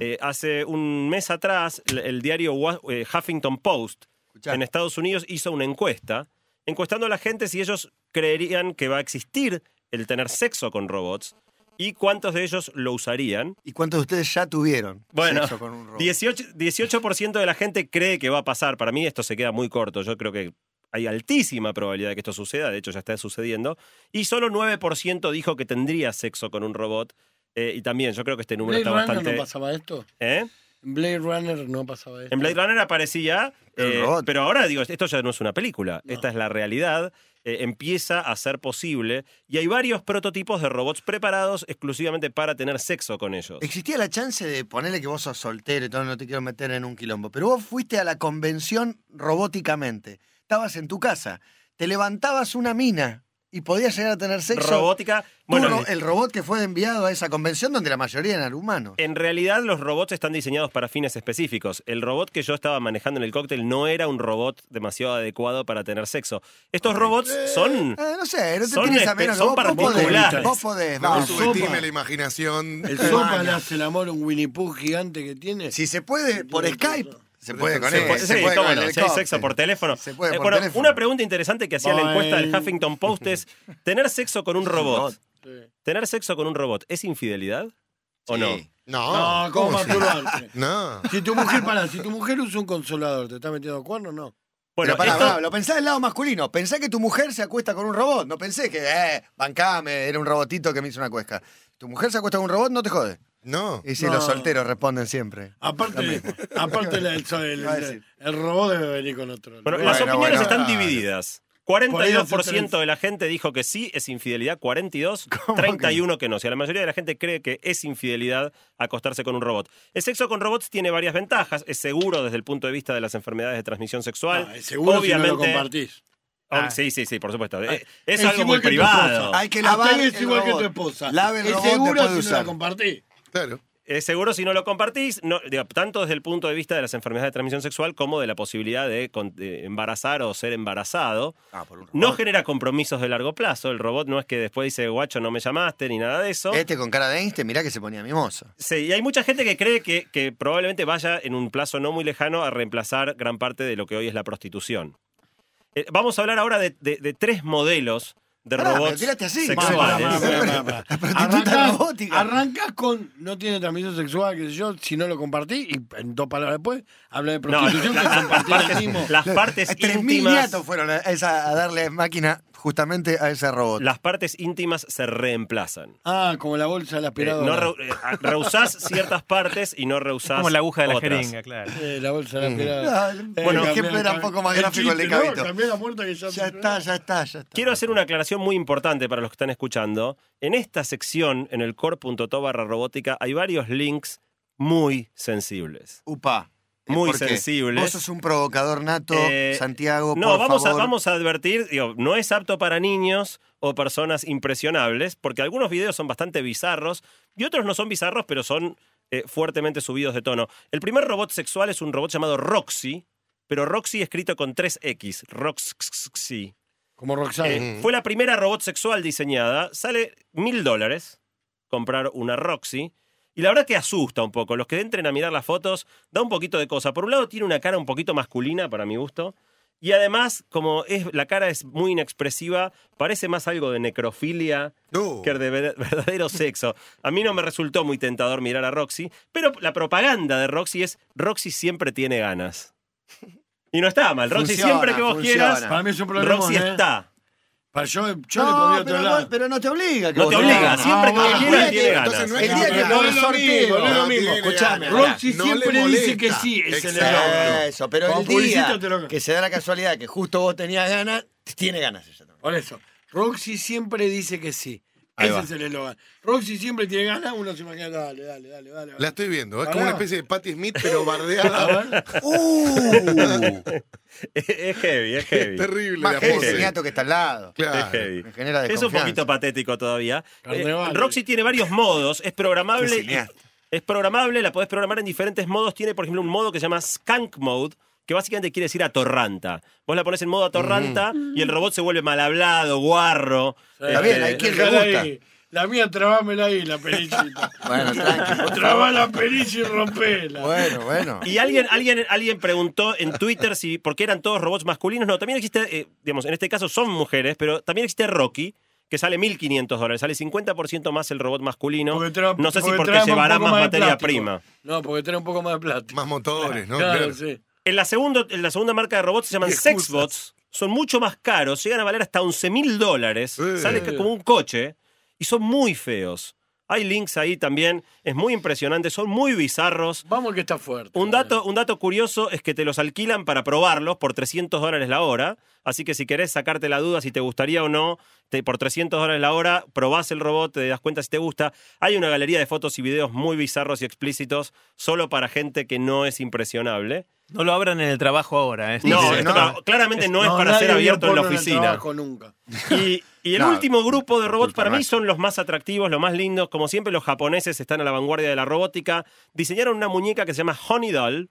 Eh, hace un mes atrás, el, el diario eh, Huffington Post Escuchá. en Estados Unidos hizo una encuesta, encuestando a la gente si ellos creerían que va a existir el tener sexo con robots y cuántos de ellos lo usarían. ¿Y cuántos de ustedes ya tuvieron Bueno, sexo con un robot? 18%, 18% de la gente cree que va a pasar. Para mí esto se queda muy corto. Yo creo que hay altísima probabilidad de que esto suceda. De hecho, ya está sucediendo. Y solo 9% dijo que tendría sexo con un robot. Eh, y también, yo creo que este número ¿Blade está Runner bastante... no pasaba esto? ¿Eh? En Blade Runner no pasaba esto. En Blade Runner aparecía, eh, pero ahora digo, esto ya no es una película, No. esta es la realidad, eh, empieza a ser posible y hay varios prototipos de robots preparados exclusivamente para tener sexo con ellos. Existía la chance de ponerle que vos sos soltero y todo, no te quiero meter en un quilombo, pero vos fuiste a la convención robóticamente. Estabas en tu casa, te levantabas una mina y podías llegar a tener sexo. Robótica, Tú, bueno, ro- el robot que fue enviado a esa convención donde la mayoría eran humanos. En realidad los robots están diseñados para fines específicos. El robot que yo estaba manejando en el cóctel no era un robot demasiado adecuado para tener sexo. Estos robots son... Eh, no sé, no te Son a menos. son vos, vos podés, vos podés, No sopa. la imaginación. El sopa le hace el amor a un Winnie Pooh gigante que tiene. Si se puede por Skype, todo. Se puede con él. se Sí, puede cómo con no, si hay sexo por teléfono. Se puede Eh, por bueno, teléfono. Una pregunta interesante que hacía la encuesta del. Huffington Post es, ¿tener sexo con un robot? Sí. ¿Tener sexo con un robot es infidelidad o no? Sí. No, No, ¿cómo masturbarte? No. Si tu mujer, para, si tu mujer usa un consolador, ¿te está metiendo cuernos? No. Bueno, Pero pará, esto- pará, lo pensá del lado masculino. Pensá que tu mujer se acuesta con un robot. No pensé que, eh, bancame, era un robotito que me hizo una cuesca. Tu mujer se acuesta con un robot, no te jode. No. Y si No. los solteros responden siempre. Aparte, aparte el, robot debe venir con otro. Bueno, ¿no? las Bueno, opiniones bueno, están claro. divididas. Por ahí hace 42% tres. de la gente dijo que sí es infidelidad, 42, ¿Cómo que 31 que no? O sea, la mayoría de la gente cree que es infidelidad acostarse con un robot. El sexo con robots tiene varias ventajas. Es seguro desde el punto de vista de las enfermedades de transmisión sexual. Ah, es seguro si no lo Obviamente- compartís. Ah, Ah. sí, sí, sí, por supuesto. Eh, Es es, algo muy privado. Hay que lavar es igual que tu esposa. Lave el es robot seguro si no la compartís. Claro. es seguro si no lo compartís, no, digo, tanto desde el punto de vista de las enfermedades de transmisión sexual como de la posibilidad de, con- de embarazar o ser embarazado. Ah, No genera compromisos de largo plazo. El robot no es que después dice, guacho, no me llamaste, ni nada de eso. Este con cara de Einstein, mirá que se ponía mimoso. Sí, y hay mucha gente que cree que, que probablemente vaya en un plazo no muy lejano a reemplazar gran parte de lo que hoy es la prostitución. Eh, vamos a hablar ahora de, de- de tres modelos de robots así. Pará, sexuales. La. Arrancás con no tiene transmisión sexual, qué sé yo, si no lo compartí, y en dos palabras después habla de No, prostitución la- que las compartí partes, el mismo. las partes 3.000 íntimas, nietos fueron a, esa- a darle máquina justamente a ese robot. las partes íntimas se reemplazan. Ah, como la bolsa de la Eh, aspiradora. no re- eh, reusás ciertas partes y no reusás Como la aguja de la otras. jeringa, claro. Eh, la bolsa de la aspiradora. Ah, Eh, bueno, era un poco más el gráfico el de chiste, ¿no? Cabito. La puerta que ya, Ya está, ya está, ya está. Quiero hacer una aclaración muy importante para los que están escuchando. En esta sección, en el core.to barra robótica, hay varios links muy sensibles. Upa. ¿Eh, Muy sensibles. Vos sos un provocador nato, Eh, Santiago, No, por vamos a, vamos a advertir, digo, no es apto para niños o personas impresionables, porque algunos videos son bastante bizarros y otros no son bizarros, pero son eh, fuertemente subidos de tono. El primer robot sexual es un robot llamado Roxy, pero Roxy escrito con 3X, Roxy. Como Roxanne. Eh, fue la primera robot sexual diseñada. Sale mil dólares comprar una Roxy. Y la verdad que asusta un poco. Los que entren a mirar las fotos, da un poquito de cosa. Por un lado, tiene una cara un poquito masculina, para mi gusto. Y además, como es, la cara es muy inexpresiva, parece más algo de necrofilia No. que de ver- verdadero sexo. A mí no me resultó muy tentador mirar a Roxy, pero la propaganda de Roxy es Roxy siempre tiene ganas. Y no está mal. Roxy Funciona, siempre que vos funciona. quieras, Para mí es un problema. Roxy ¿eh? está. Yo, yo le No, otro pero, lado. no, pero no te obliga. que No vos te obliga, siempre que Ah, día tiene que- ganas. no El día que no es sorteo. no es lo mismo. Escuchame. Roxy No siempre le dice que sí, es. Eso, pero Como el día lo- que se da la casualidad que justo vos tenías ganas, tiene ganas ella también. Por eso, Roxy siempre dice que sí. Ahí Ese va. es el eslogan. Roxy siempre tiene ganas, uno se imagina, dale, dale, dale, dale. La estoy viendo. Es Pará. como una especie de Patti Smith, pero A bardeada. ver. ¡Uh! Es heavy, es heavy. Terrible Más la que pose. el niato que está al lado. Claro. Es heavy. Me genera Es un desconfianza. poquito patético todavía. Eh, Carnaval. Roxy tiene varios modos, es programable. Qué y- cineasta. Es programable, la podés programar en diferentes modos. Tiene, por ejemplo, un modo que se llama Skunk Mode, que básicamente quiere decir atorranta. Vos la pones en modo atorranta y el robot se vuelve mal hablado, guarro. Está bien, hay Este, quien le Dejala gusta. ahí. La mía, trabámela ahí, la perichita. Bueno, Trabá la pericha y rompela. Bueno, bueno. Y alguien, alguien, alguien preguntó en Twitter si por qué eran todos robots masculinos. No, también existe, eh, digamos, en este caso son mujeres, pero también existe Rocky, que sale 1.500 dólares. Sale 50% más el robot masculino. No sé si porque porque trae un llevará poco más de materia plástico. prima. No, porque trae un poco más de plástico. Más motores, ¿no? Claro, Claro. sí. En la, segundo, en la segunda marca de robots se llaman. Sexbots. Son mucho más caros, llegan a valer hasta 11 mil dólares. Eh. Sale que- como un coche y son muy feos. Hay links ahí también, es muy impresionante, son muy bizarros. Vamos que está fuerte. Un dato, un dato curioso es que te los alquilan para probarlos por 300 dólares la hora. Así que si querés sacarte la duda si te gustaría o no, te- por 300 dólares la hora, probás el robot, te das cuenta si te gusta. Hay una galería de fotos y videos muy bizarros y explícitos solo para gente que no es impresionable. No lo abran en el trabajo ahora. ¿eh? No, Dice, esto no. no, claramente no, es para ser abierto en la el oficina. trabajo nunca. Y, y el No, último grupo de robots para mí son los más atractivos, los más lindos. Como siempre, los japoneses están a la vanguardia de la robótica. Diseñaron una muñeca que se llama Honey Doll,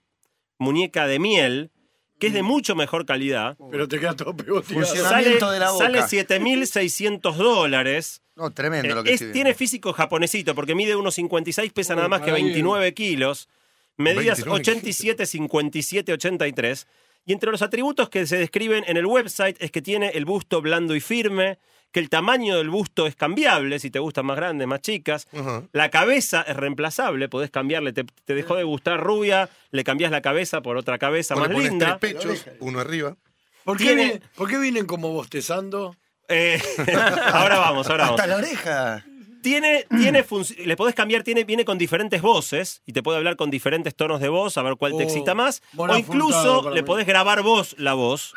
muñeca de miel, que es de mucho mejor calidad. Pero te queda todo pegoteado. Funciona. Sale, Funcionamiento de la boca. sale 7.600 dólares. No, tremendo Eh, lo que es- tiene físico japonesito porque mide unos 56, pesa Uy, nada más que para ahí. 29 kilos. Medidas 29 87, 57, 83. Y entre los atributos que se describen en el website es que tiene el busto blando y firme, que el tamaño del busto es cambiable, si te gustan más grandes, más chicas. La cabeza es reemplazable, podés cambiarle, te, te dejó de gustar rubia, le cambiás la cabeza por otra cabeza más pones linda. tres pechos, uno arriba. ¿Por qué, Tiene- vienen, ¿Por qué vienen como bostezando? Eh, ahora vamos, ahora vamos. Hasta la oreja. Tiene, tiene func- le podés cambiar, tiene, viene con diferentes voces y te puede hablar con diferentes tonos de voz, a ver cuál te Oh, excita más. O incluso le mí. podés grabar vos la voz.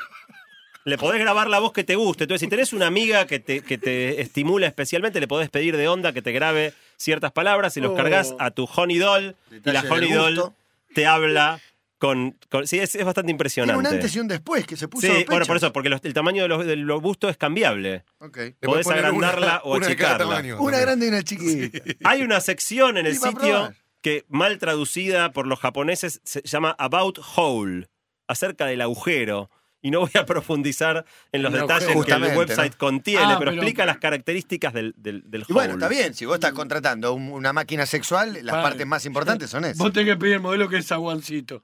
Le podés grabar la voz que te guste. Entonces, si tenés una amiga que te, que te estimula especialmente, le podés pedir de onda que te grabe ciertas palabras y los Oh. cargas a tu Honey Doll. Y la Honey Doll te habla con. con- sí, es, es bastante Tiene impresionante. un antes y un después que se puso Sí, bueno, por eso, porque los- el tamaño de los, de los bustos es cambiable. Ok. Le Podés agrandarla una- o una achicarla. tamaño Una también. grande y una chiquita. Hay una sección en el sitio que mal traducida por los japoneses se llama About Hole, acerca del agujero. Y no voy a profundizar en los detalles que el website ¿no? contiene, Ah, pero, pero- explica las características del, del, del Y bueno, hole. está bien, si vos estás contratando un- una máquina sexual, las Vale. partes más importantes son esas. Vos tenés que pedir el modelo que es aguancito.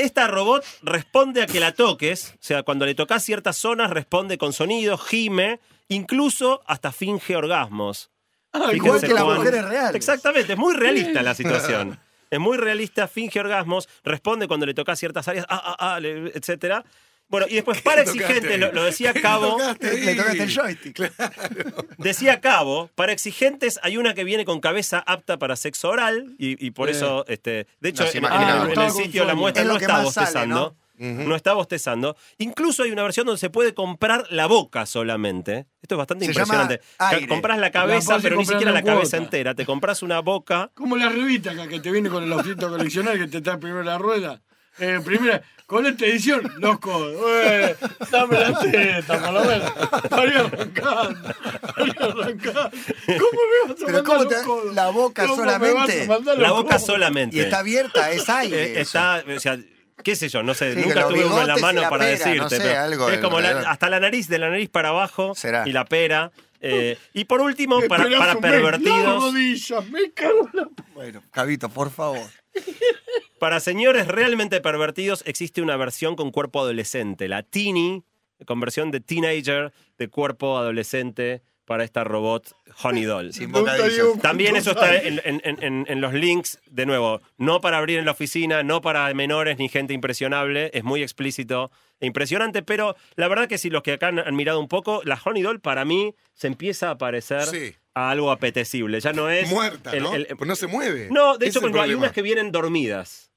Esta robot responde a que la toques, o sea, cuando le tocas ciertas zonas responde con sonidos, gime, incluso hasta finge orgasmos. Ah, Igual que las cuán- mujeres reales. Exactamente, es muy realista la situación. Es muy realista, finge orgasmos, responde cuando le tocas ciertas áreas, ah, ah, ah, etcétera. Bueno, y después, para exigente, lo, lo decía Cabo, tocaste? Le tocaste el joystick. decía Cabo, para exigentes hay una que viene con cabeza apta para sexo oral, y, y por Eh. eso, este, de hecho, en, en- en el sitio la muestra Es no está sale, bostezando. No está bostezando. Incluso hay una versión donde se puede comprar la boca solamente. Esto es bastante Se impresionante. Compras la cabeza, pero ni siquiera en la cabeza entera. Te compras una boca. Como la revista acá que te viene con el objeto coleccional que te está primero la rueda. Eh, primera, con esta edición, los codos. Eh, dame la teta, por lo menos. Ir arrancando. Arrancando. ¿Cómo me vas a Pero mandar ¿cómo los te- codos? la boca ¿Cómo me vas a solamente? mandar los La boca codos? solamente. Y está abierta, es aire. Eh, eso. está, o sea, qué sé yo, no sé, Sí, nunca los tuve uno en la bigotes y mano la para pera, decirte. no sé, pero algo es como la- alrededor. hasta la nariz, de la nariz para abajo Será. y la pera. Eh, y por último, Me para, para me- pervertidos. Las rodillas, me cago en la... Bueno, Cabito, por favor. Para señores realmente pervertidos existe una versión con cuerpo adolescente, la Teeny, con versión de teenager de cuerpo adolescente para esta robot Honey Doll. Sin bocadillos. También eso está en, en- en- en- los links, de nuevo, no para abrir en la oficina, no para menores ni gente impresionable, es muy explícito e impresionante, pero la verdad que si los que acá han, han mirado un poco, la Honey Doll para mí se empieza a parecer Sí. a algo apetecible, ya no es... Muerta, el- ¿no? el- pues no se mueve. no, de hecho, el hay unas que vienen dormidas.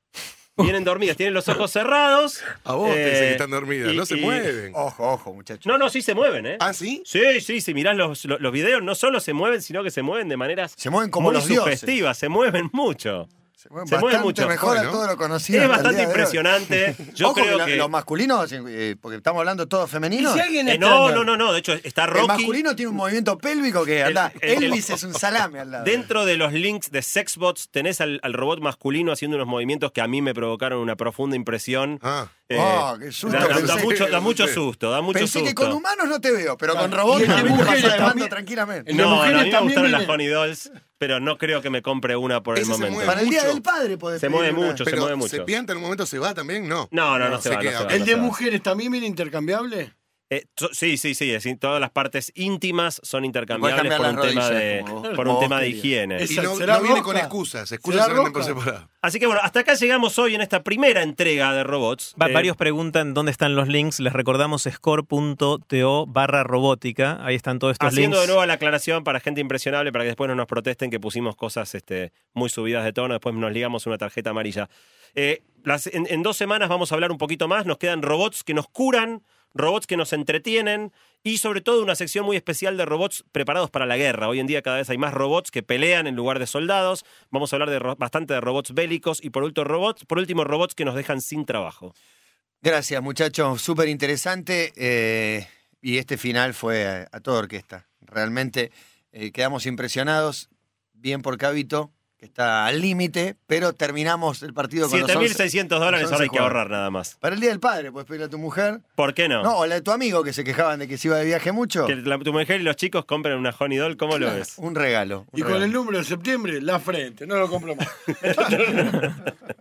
Vienen dormidas, tienen los ojos cerrados. A vos te dicen eh, que están dormidas, y- no se y- mueven. Ojo, ojo, muchachos. No, no, sí se mueven, ¿eh? ¿Ah, sí? Sí, sí, si mirás los, los, los videos, no solo se mueven, sino que se mueven de maneras Se mueven como muy los dioses. se mueven mucho. Se mueve mucho. mejor a todo lo conocido. Es el bastante impresionante. Yo Ojo creo que, que. lo- los masculinos, eh, porque estamos hablando todos ¿Y femeninos. si alguien Eh, no, no, no, no. De hecho, está El Rocky. masculino tiene un movimiento pélvico que anda. el- el- Elvis es un salame al lado. Dentro de los links de Sexbots tenés al, al robot masculino haciendo unos movimientos que a mí me provocaron una profunda impresión. Ah. Eh, Oh, qué susto da, da- mucho, da mucho Sí. susto, da mucho Pensé susto. que con humanos no te veo, pero con robots el te también. tranquilamente. El no, no, a mí me gustaron las Honey Dolls, pero no creo que me compre una por el Ese se momento. mueve Para el Día mucho. del Padre podés Se pedir mueve una. mucho. se Pero mueve se mucho. pianta en un momento, se va también, no. No, no, no, se, se va, no queda. se va, ¿El de se va. mujeres también viene intercambiable? Eh, sí, sí, sí, es- todas las partes íntimas son intercambiables por un tema de, por un tema de higiene. Y no, ¿Será no viene con excusas. Excusas ¿Será se venden por separado. Así que bueno, hasta acá llegamos hoy en esta primera entrega de robots. Va- Eh, varios preguntan dónde están los links. Les recordamos score.to barra robótica. Ahí están todos estos Haciendo links. de nuevo la aclaración para gente impresionable, para que después no nos protesten que pusimos cosas este, muy subidas de tono, después nos ligamos una tarjeta amarilla. Eh, las- en, en dos semanas vamos a hablar un poquito más, nos quedan robots que nos curan, robots que nos entretienen y sobre todo una sección muy especial de robots preparados para la guerra. Hoy en día cada vez hay más robots que pelean en lugar de soldados. Vamos a hablar de bastante de robots bélicos y por último robots, por último robots que nos dejan sin trabajo. Gracias, muchachos. Súper interesante. eh, y este final fue a, a toda orquesta. Realmente eh, quedamos impresionados. Bien por Cabito, que está al límite, pero terminamos el partido con los 11. 7.600 dólares, ahora hay 11 que ahorrar nada más. Para el Día del Padre, puedes pedirle a tu mujer. ¿Por qué no? No, o la de tu amigo que se quejaban de que se iba de viaje mucho. Que la- tu mujer y los chicos compren una Honey Doll, ¿cómo lo ves? Un regalo. un Y con regalo. el número de septiembre, la frente, no lo compro más.